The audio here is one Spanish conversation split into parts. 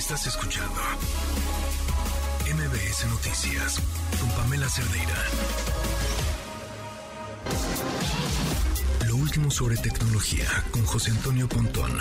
Estás escuchando MBS Noticias con Pamela Cerdeira. Lo último sobre tecnología con José Antonio Pontón.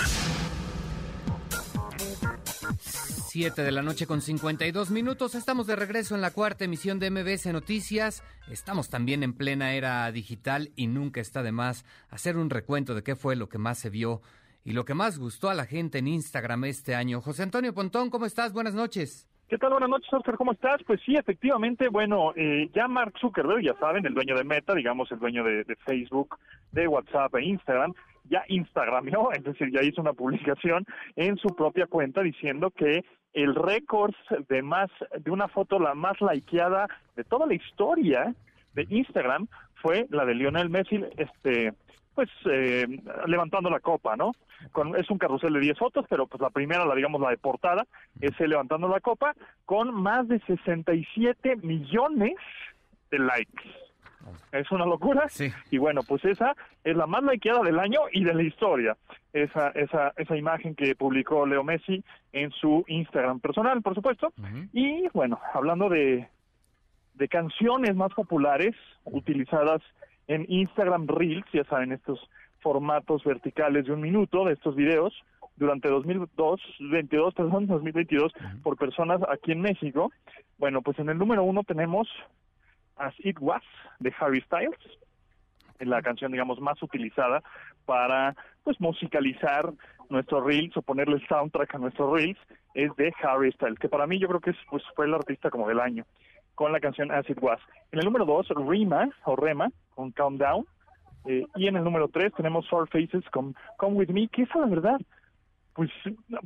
7 de la noche con 52 minutos. Estamos de regreso en la cuarta emisión de MBS Noticias. Estamos también en plena era digital y nunca está de más hacer un recuento de qué fue lo que más se vio y lo que más gustó a la gente en Instagram este año. José Antonio Pontón, ¿cómo estás? Buenas noches. ¿Qué tal? Buenas noches, Oscar. ¿Cómo estás? Pues sí, efectivamente, bueno, eh, ya Mark Zuckerberg, ya saben, el dueño de Meta, digamos, el dueño de, Facebook, de WhatsApp e Instagram, ya Instagramió, es decir, ya hizo una publicación en su propia cuenta diciendo que el récord de más de una foto la más likeada de toda la historia de Instagram fue la de Lionel Messi este pues eh, levantando la copa, ¿no? Con, es un carrusel de 10 fotos, pero pues la primera, la digamos la de portada, es él levantando la copa con más de 67 millones de likes. Es una locura. Sí. Y bueno, pues esa es la más likeada del año y de la historia. Esa, esa, esa imagen que publicó Leo Messi en su Instagram personal, por supuesto. Y bueno, hablando de, de canciones más populares utilizadas en Instagram Reels, ya saben, estos formatos verticales de un minuto de estos videos durante 2002, 22, perdón, 2022 por personas aquí en México. Bueno, pues en el número uno tenemos As It Was de Harry Styles, la canción digamos más utilizada para pues musicalizar nuestros reels o ponerle el soundtrack a nuestros reels es de Harry Styles, que para mí yo creo que es, pues fue el artista como del año con la canción As It Was. En el número dos, Rima o Rema con Countdown. Eh, y en el número tres tenemos Four Faces con Come With Me, que esa la verdad pues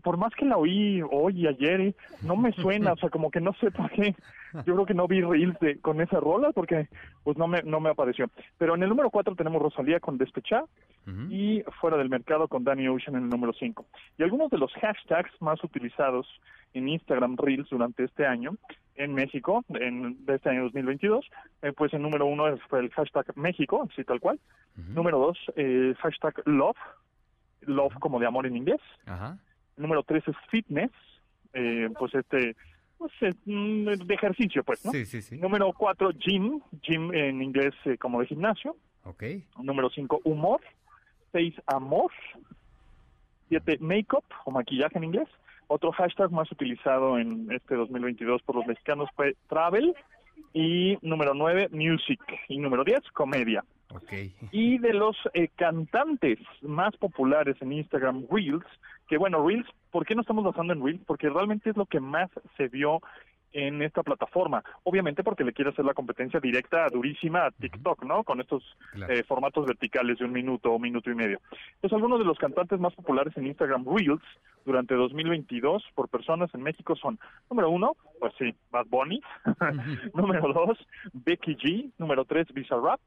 por más que la oí hoy y ayer, eh, no me suena, o sea, como que no sé por qué. Yo creo que no vi reels de, con esa rola porque pues no me no me apareció. Pero en el número 4 tenemos Rosalía con Despechá y Fuera del Mercado con Danny Ocean en el número 5. Y algunos de los hashtags más utilizados en Instagram Reels durante este año en México, en de este año 2022, eh, pues el número uno fue el hashtag México, así tal cual. Número dos, eh, hashtag Love, love como de amor en inglés. Ajá. Número tres es fitness, eh, pues este, pues, eh, mm, de ejercicio, pues, ¿no? Sí, sí, sí. Número cuatro, gym, gym en inglés eh, como de gimnasio. Ok. Número cinco, humor. Seis, amor. Siete, makeup o maquillaje en inglés. Otro hashtag más utilizado en este 2022 por los mexicanos fue travel. Y número nueve, music. Y número diez, comedia. Y de los eh, cantantes más populares en Instagram, Reels, que bueno, Reels, ¿por qué no estamos basando en Reels? Porque realmente es lo que más se vio en esta plataforma. Obviamente porque le quiere hacer la competencia directa, durísima a TikTok, ¿no? Con estos Claro. eh, formatos verticales de un minuto o minuto y medio. Pues algunos de los cantantes más populares en Instagram Reels durante 2022 por personas en México son, número uno, pues sí, Bad Bunny. número dos, Becky G. Número tres, Bizarrap.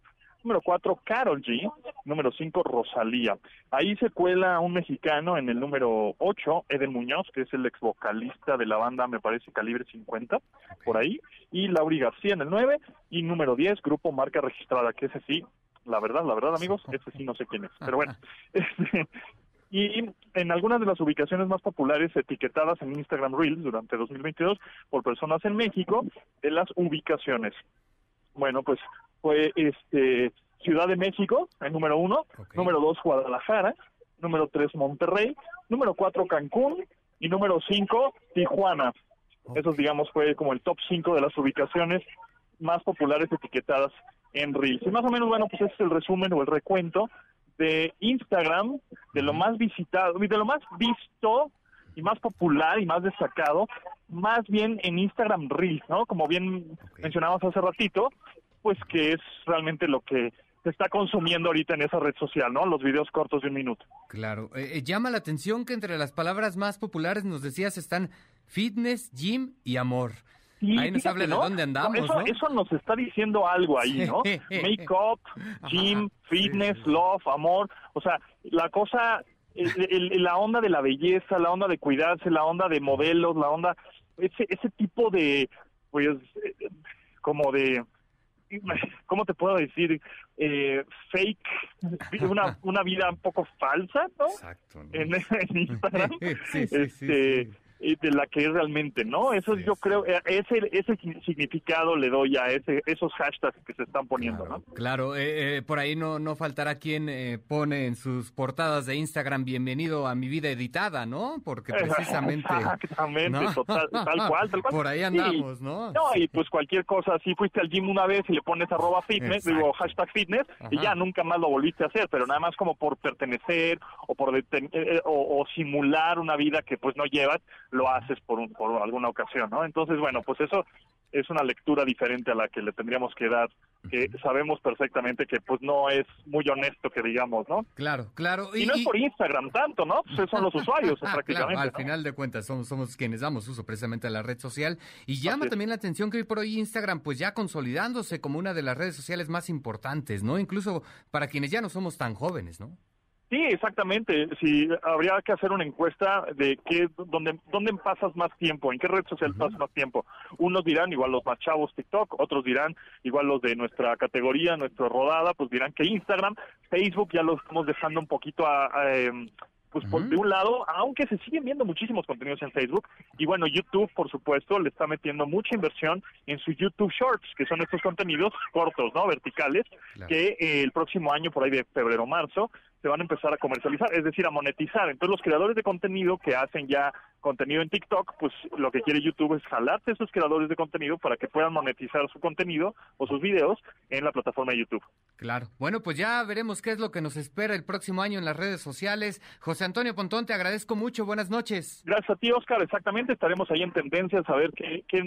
Número cuatro, Carol G. Número cinco, Rosalía. Ahí se cuela un mexicano en el número ocho, Eden Muñoz, que es el ex vocalista de la banda, me parece, Calibre 50, por ahí. Y Lauri García en el nueve. Y número diez, Grupo Marca Registrada, que ese sí, la verdad, la verdad, amigos, ese sí no sé quién es. Pero bueno, este, y en algunas de las ubicaciones más populares etiquetadas en Instagram Reels durante 2022 por personas en México, de las ubicaciones. Bueno, pues fue este Ciudad de México, el número uno, número dos Guadalajara, número tres Monterrey, número cuatro Cancún y número cinco Tijuana. Esos, digamos, fue como el top cinco de las ubicaciones más populares etiquetadas en Reels. Y más o menos, bueno, pues ese es el resumen o el recuento de Instagram, de lo más visitado, de lo más visto y más popular y más destacado, más bien en Instagram Reels, ¿no? Como bien Ok. mencionabas hace ratito, pues que es realmente lo que se está consumiendo ahorita en esa red social, ¿no? Los videos cortos de un minuto. Claro. Eh, eh, llama la atención que entre las palabras más populares, nos decías, están fitness, gym y amor. Y Ahí nos habla de ¿no? dónde andamos, eso, ¿no? eso nos está diciendo algo ahí, ¿no? Sí. Make-up, gym, Ajá. fitness, Sí, sí. love, amor. O sea, la cosa, el- el- la onda de la belleza, la onda de cuidarse, la onda de modelos, la onda, ese, ese tipo de, pues, eh, como de, ¿cómo te puedo decir? Eh, fake, una, una vida un poco falsa, ¿no? Exacto. ¿no? En, en Instagram. Sí, sí, este, sí. Eh, de la que es realmente, ¿no? Eso yo creo, eh, ese, ese significado le doy a ese, esos hashtags que se están poniendo, claro, ¿no? Claro, eh, por ahí no, no faltará quien pone en sus portadas de Instagram bienvenido a mi vida editada, ¿no? Porque precisamente... Exactamente, Total, tal cual, tal cual. Por ahí andamos, ¿no? No, y pues cualquier cosa, si fuiste al gym una vez y le pones arroba fitness, digo hashtag fitness, y ya nunca más lo volviste a hacer, pero nada más como por pertenecer o por o, o simular una vida que pues no llevas, lo haces por, un, por alguna ocasión, ¿no? Entonces, bueno, pues eso es una lectura diferente a la que le tendríamos que dar, que sabemos perfectamente que pues no es muy honesto que digamos, ¿no? Claro, claro. Y, no es por Instagram tanto, ¿no? Pues son los usuarios prácticamente. al final de cuentas somos, somos quienes damos uso precisamente a la red social y llama también la atención que hoy por hoy Instagram pues ya consolidándose como una de las redes sociales más importantes, ¿no? Incluso para quienes ya no somos tan jóvenes, ¿no? Sí, exactamente. Si habría que hacer una encuesta de qué, dónde, dónde pasas más tiempo, en qué red social pasas más tiempo. Unos dirán igual los más chavos TikTok, otros dirán igual los de nuestra categoría, nuestra rodada, pues dirán que Instagram, Facebook ya lo estamos dejando un poquito a, em, pues por de un lado, aunque se siguen viendo muchísimos contenidos en Facebook, y bueno, YouTube, por supuesto, le está metiendo mucha inversión en su YouTube Shorts, que son estos contenidos cortos, ¿no? Verticales, que eh, el próximo año, por ahí de febrero marzo, se van a empezar a comercializar, es decir, a monetizar. Entonces los creadores de contenido que hacen ya contenido en TikTok, pues lo que quiere YouTube es jalarte a esos creadores de contenido para que puedan monetizar su contenido o sus videos en la plataforma de YouTube. Claro. Bueno, pues ya veremos qué es lo que nos espera el próximo año en las redes sociales. José Antonio Pontón, te agradezco mucho. Buenas noches. Gracias a ti, Oscar. Exactamente, estaremos ahí en tendencias a ver qué, qué,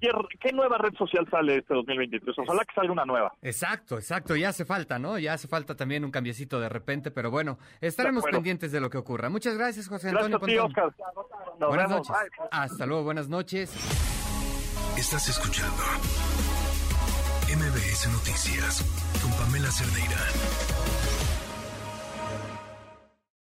¿Qué, nueva red social sale este 2023? Ojalá que salga una nueva. Exacto, exacto. Ya hace falta, ¿no? Ya hace falta también un cambiecito de repente, pero bueno, estaremos pendientes de lo que ocurra. Muchas gracias, José Antonio. Gracias Oscar. buenas noches. Hasta luego, buenas noches. Estás escuchando MBS Noticias con Pamela Cerdeira.